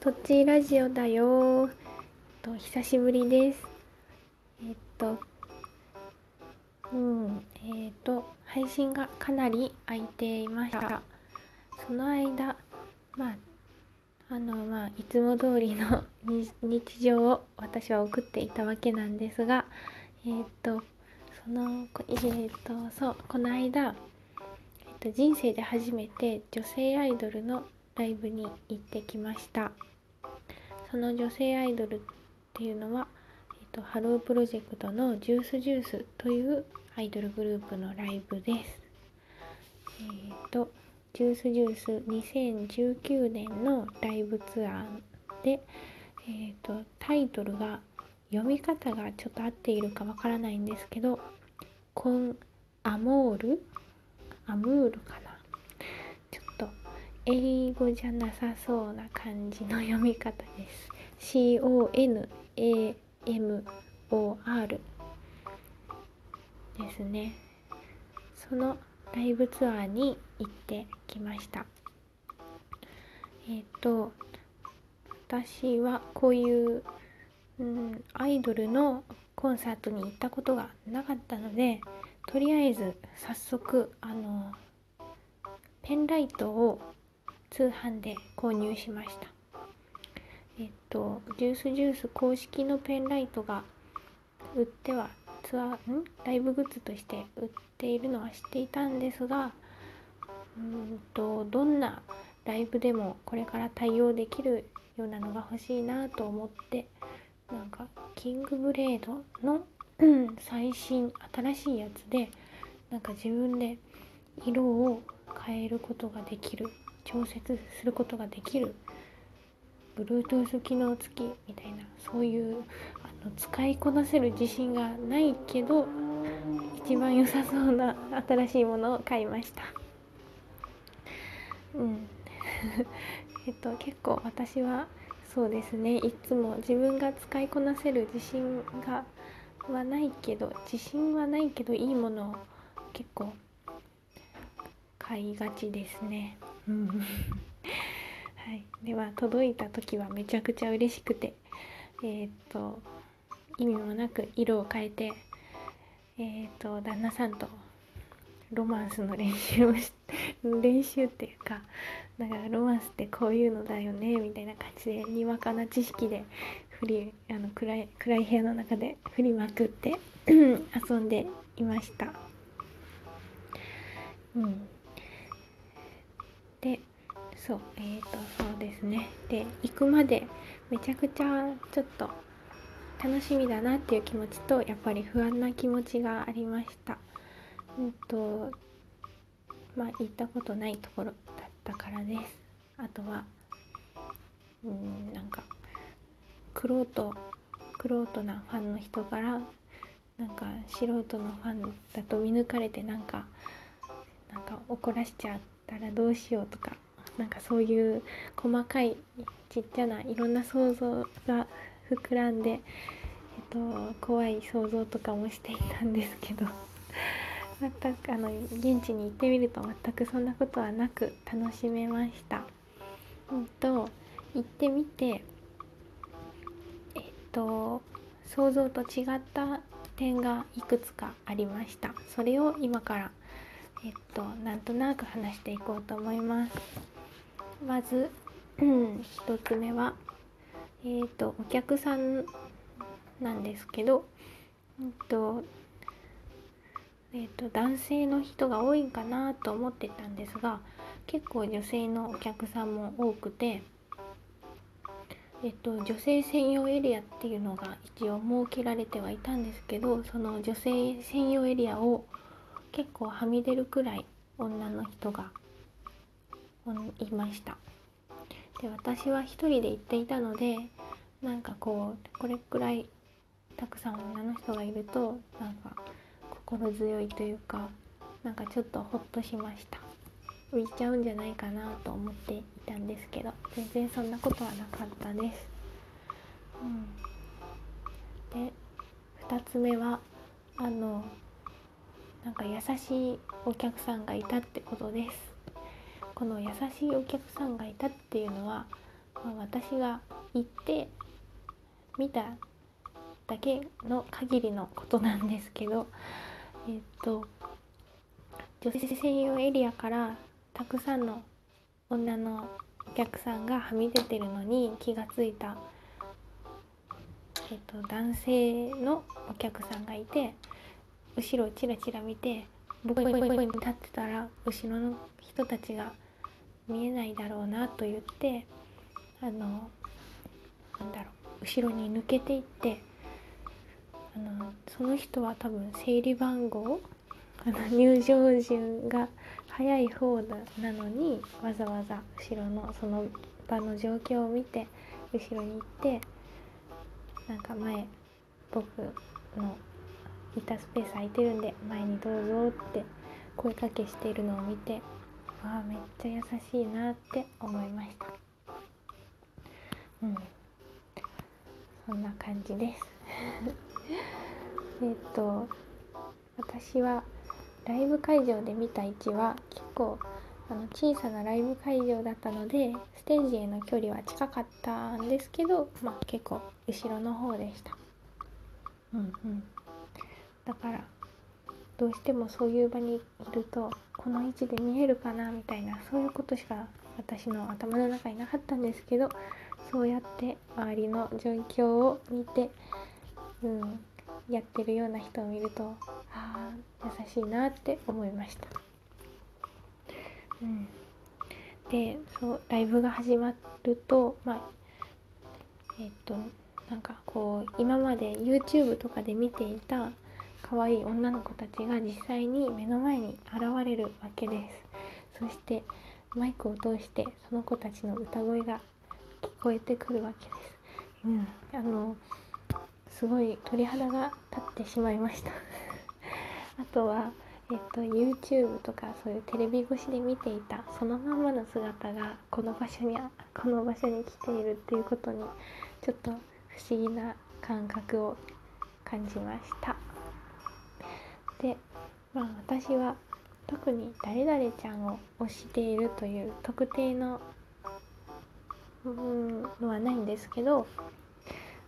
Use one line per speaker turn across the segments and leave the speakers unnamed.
とっちラジオだよ。と久しぶりです。えっとうんえっと配信がかなり空いていました。その間まああのまあいつも通りの日常を私は送っていたわけなんですがえっとそのえっとそうこの間と人生で初めて女性アイドルのライブに行ってきました。その女性アイドルっていうのは、えっと、ハロープロジェクトの Juice=Juice というアイドルグループのライブです。えっと、Juice=Juice 2019年のライブツアーで、えーと、タイトルが読み方がちょっと合っているかわからないんですけど「コン・アモール」アムールかな？英語じゃなさそうな感じの読み方です。CONAMOR ですね。そのライブツアーに行ってきました。えっ、ー、と私はこういう、うん、アイドルのコンサートに行ったことがなかったのでとりあえず早速あのペンライトを通販で購入しました。えっとジュースジュース公式のペンライトが売ってはツアーん？ライブグッズとして売っているのは知っていたんですがうんとどんなライブでもこれから対応できるようなのが欲しいなと思ってなんかキングブレードの最新新しいやつでなんか自分で色を変えることができる調節することができる Bluetooth 機能付きみたいなそういうあの使いこなせる自信がないけど一番良さそうな新しいものを買いました。うん。えっと結構私はそうですね。いつも自分が使いこなせる自信がはないけど自信はないけどいいものを結構買いがちですね。はい、では届いた時はめちゃくちゃ嬉しくてえっ、と意味もなく色を変えてえっ、と旦那さんとロマンスの練習をし 練習っていうかだからロマンスってこういうのだよねみたいな感じでにわかな知識で振りあの暗い暗い部屋の中で振りまくって 遊んでいました。うん、でそうえっ、ー、とそうですねで行くまでめちゃくちゃちょっと楽しみだなっていう気持ちとやっぱり不安な気持ちがありました。うんとまあ行ったことないところだったからです。あとはうんなんかくろうとくろうとなファンの人からなんか素人のファンだと見抜かれてなんかなんか怒らしちゃってたらどうしようとかなんかそういう細かいちっちゃないろんな想像が膨らんで、えっと、怖い想像とかもしていたんですけど 全くあの現地に行ってみると全くそんなことはなく楽しめました。うんと行ってみてと想像と違った点がいくつかありましたそれを今からえっとなんとなく話していこうと思います。まず、1つ目はえっ、とお客さんなんですけどえっとえっと男性の人が多いかなと思ってたんですが結構女性のお客さんも多くてえっと、女性専用エリアっていうのが一応設けられてはいたんですけどその女性専用エリアを結構はみ出るくらい女の人がいました。で私は一人で行っていたのでなんかこうこれくらいたくさん女の人がいるとなんか心強いというかなんかちょっとホッとしました。浮いちゃうんじゃないかなと思っていたんですけど全然そんなことはなかったです。うん、で2つ目はあのなんか優しいお客さんがいたってことです。この優しいお客さんがいたっていうのはまあ、私が行って見ただけの限りのことなんですけどえっと女性専用エリアからたくさんの女のお客さんがはみ出てるのに気がついた、えっと、男性のお客さんがいて後ろをチラチラ見てボコボコボコに立ってたら後ろの人たちが見えないだろうなと言ってあのなんだろう後ろに抜けていってあのその人は多分整理番号あの入場順が早い方だなのにわざわざ後ろのその場の状況を見て後ろに行ってなんか前僕のいたスペース空いてるんで前にどうぞって声かけしているのを見てわあめっちゃ優しいなって思いました。うん。そんな感じです。えっと私はライブ会場で見た位置は結構あの小さなライブ会場だったのでステージへの距離は近かったんですけど、まあ、結構後ろの方でした。うんうん。だからどうしてもそういう場にいるとこの位置で見えるかなみたいなそういうことしか私の頭の中になかったんですけどそうやって周りの状況を見て、うん、やってるような人を見るとああ優しいなって思いました。うん、でそうライブが始まるとまあえっとなんかこう今まで YouTube とかで見ていた可愛い女の子たちが実際に目の前に現れるわけです。そしてマイクを通してその子たちの歌声が聞こえてくるわけです、うん、あのすごい鳥肌が立ってしまいました。あとはえっと YouTube とかそういうテレビ越しで見ていたそのまんまの姿がこの場所にこの場所に来ているっていうことにちょっと不思議な感覚を感じました。で、まあ、私は特に誰々ちゃんを推しているという特定ののはないんですけど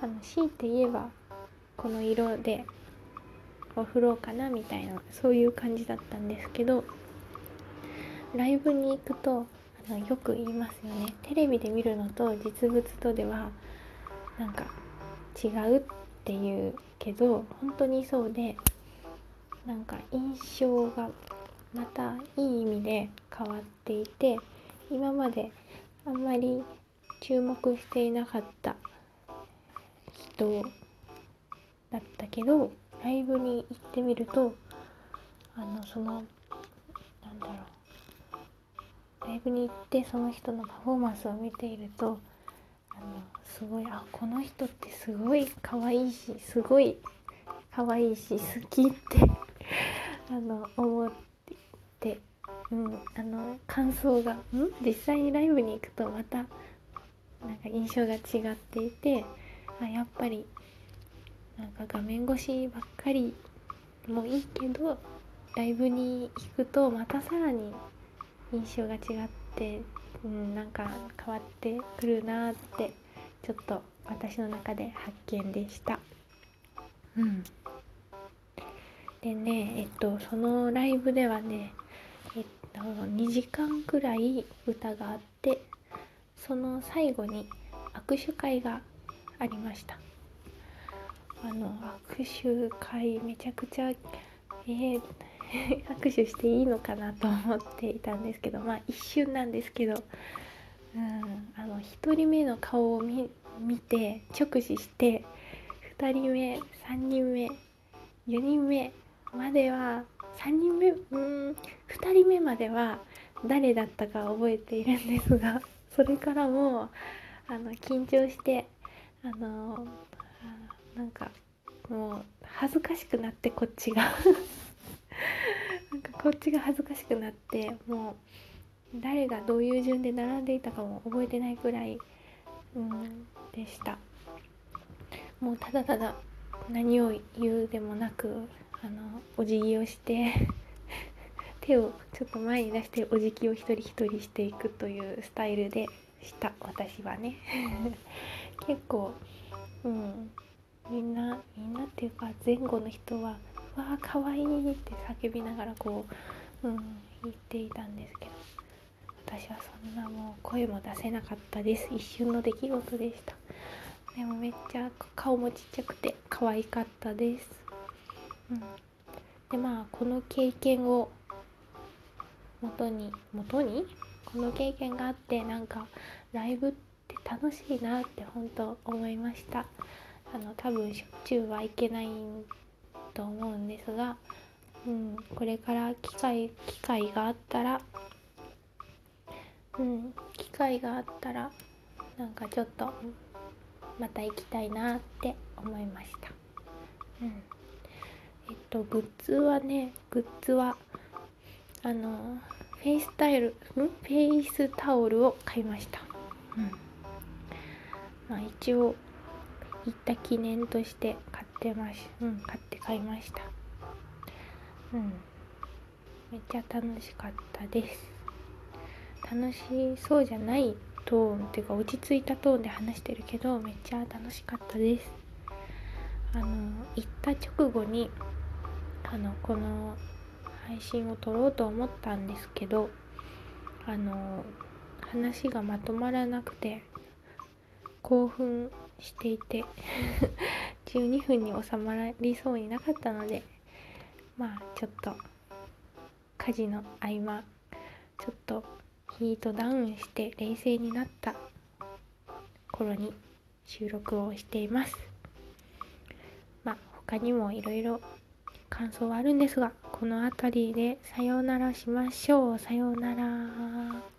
あの強いて言えばこの色でお風呂かなみたいなそういう感じだったんですけどライブに行くとあのよく言いますよね。テレビで見るのと実物とではなんか違うっていうけど本当にそうでなんか印象がまたいい意味で変わっていて今まであんまり注目していなかった人だったけどライブに行ってみるとあのそのなんだろう。ライブに行ってその人のパフォーマンスを見ているとあのすごいあこの人ってすごい可愛いしすごい可愛いし好きってあの思ってうん、あの感想がん実際にライブに行くとまたなんか印象が違っていてあやっぱりなんか画面越しばっかりもいいけどライブに行くとまたさらに印象が違って、うん、なんか変わってくるなってちょっと私の中で発見でした。うんでねえっとそのライブではねえっと2時間くらい歌があってその最後に握手会がありました。あの握手会めちゃくちゃえー、握手していいのかなと思っていたんですけどまあ一瞬なんですけど、うん、あの1人目の顔を見て直視して2人目3人目4人目までは3人目うん。2人目までは誰だったか覚えているんですがそれからもあの緊張してあのなんかもう恥ずかしくなってこっちが。なんかこっちが恥ずかしくなってもう誰がどういう順で並んでいたかも覚えてないくらい、うん、でした。もうただただ何を言うでもなくあのお辞儀をして 手をちょっと前に出してお辞儀を一人一人していくというスタイルでした私はね。結構うんみんなみんなっていうか前後の人は「わあかわいい」って叫びながらこう、うん、言っていたんですけど私はそんなもう声も出せなかったです。一瞬の出来事でした。でもめっちゃ顔もちっちゃくて可愛かったです、うん、でまあこの経験を元に元に？この経験があってなんかライブって楽しいなって本当思いました。あの多分しょっちゅうはいけないと思うんですが、うん、これから機会機会があったらうん機会があったらなんかちょっとまた行きたいなって思いました。うん。えっとグッズはねグッズはあのフェイスタイルん？フェイスタオルを買いました。うん。まあ一応行った記念として買ってます。うん買って買いました。うん。めっちゃ楽しかったです。楽しそうじゃないトーンっていうか落ち着いたトーンで話してるけどめっちゃ楽しかったですあの行った直後にあのこの配信を撮ろうと思ったんですけどあの話がまとまらなくて興奮していて 12分に収まりそうになかったのでまあちょっと家事の合間ちょっとヒートダウンして冷静になった頃に収録をしています。他にもいろいろ感想はあるんですがこの辺りでさようならしましょう。さようなら。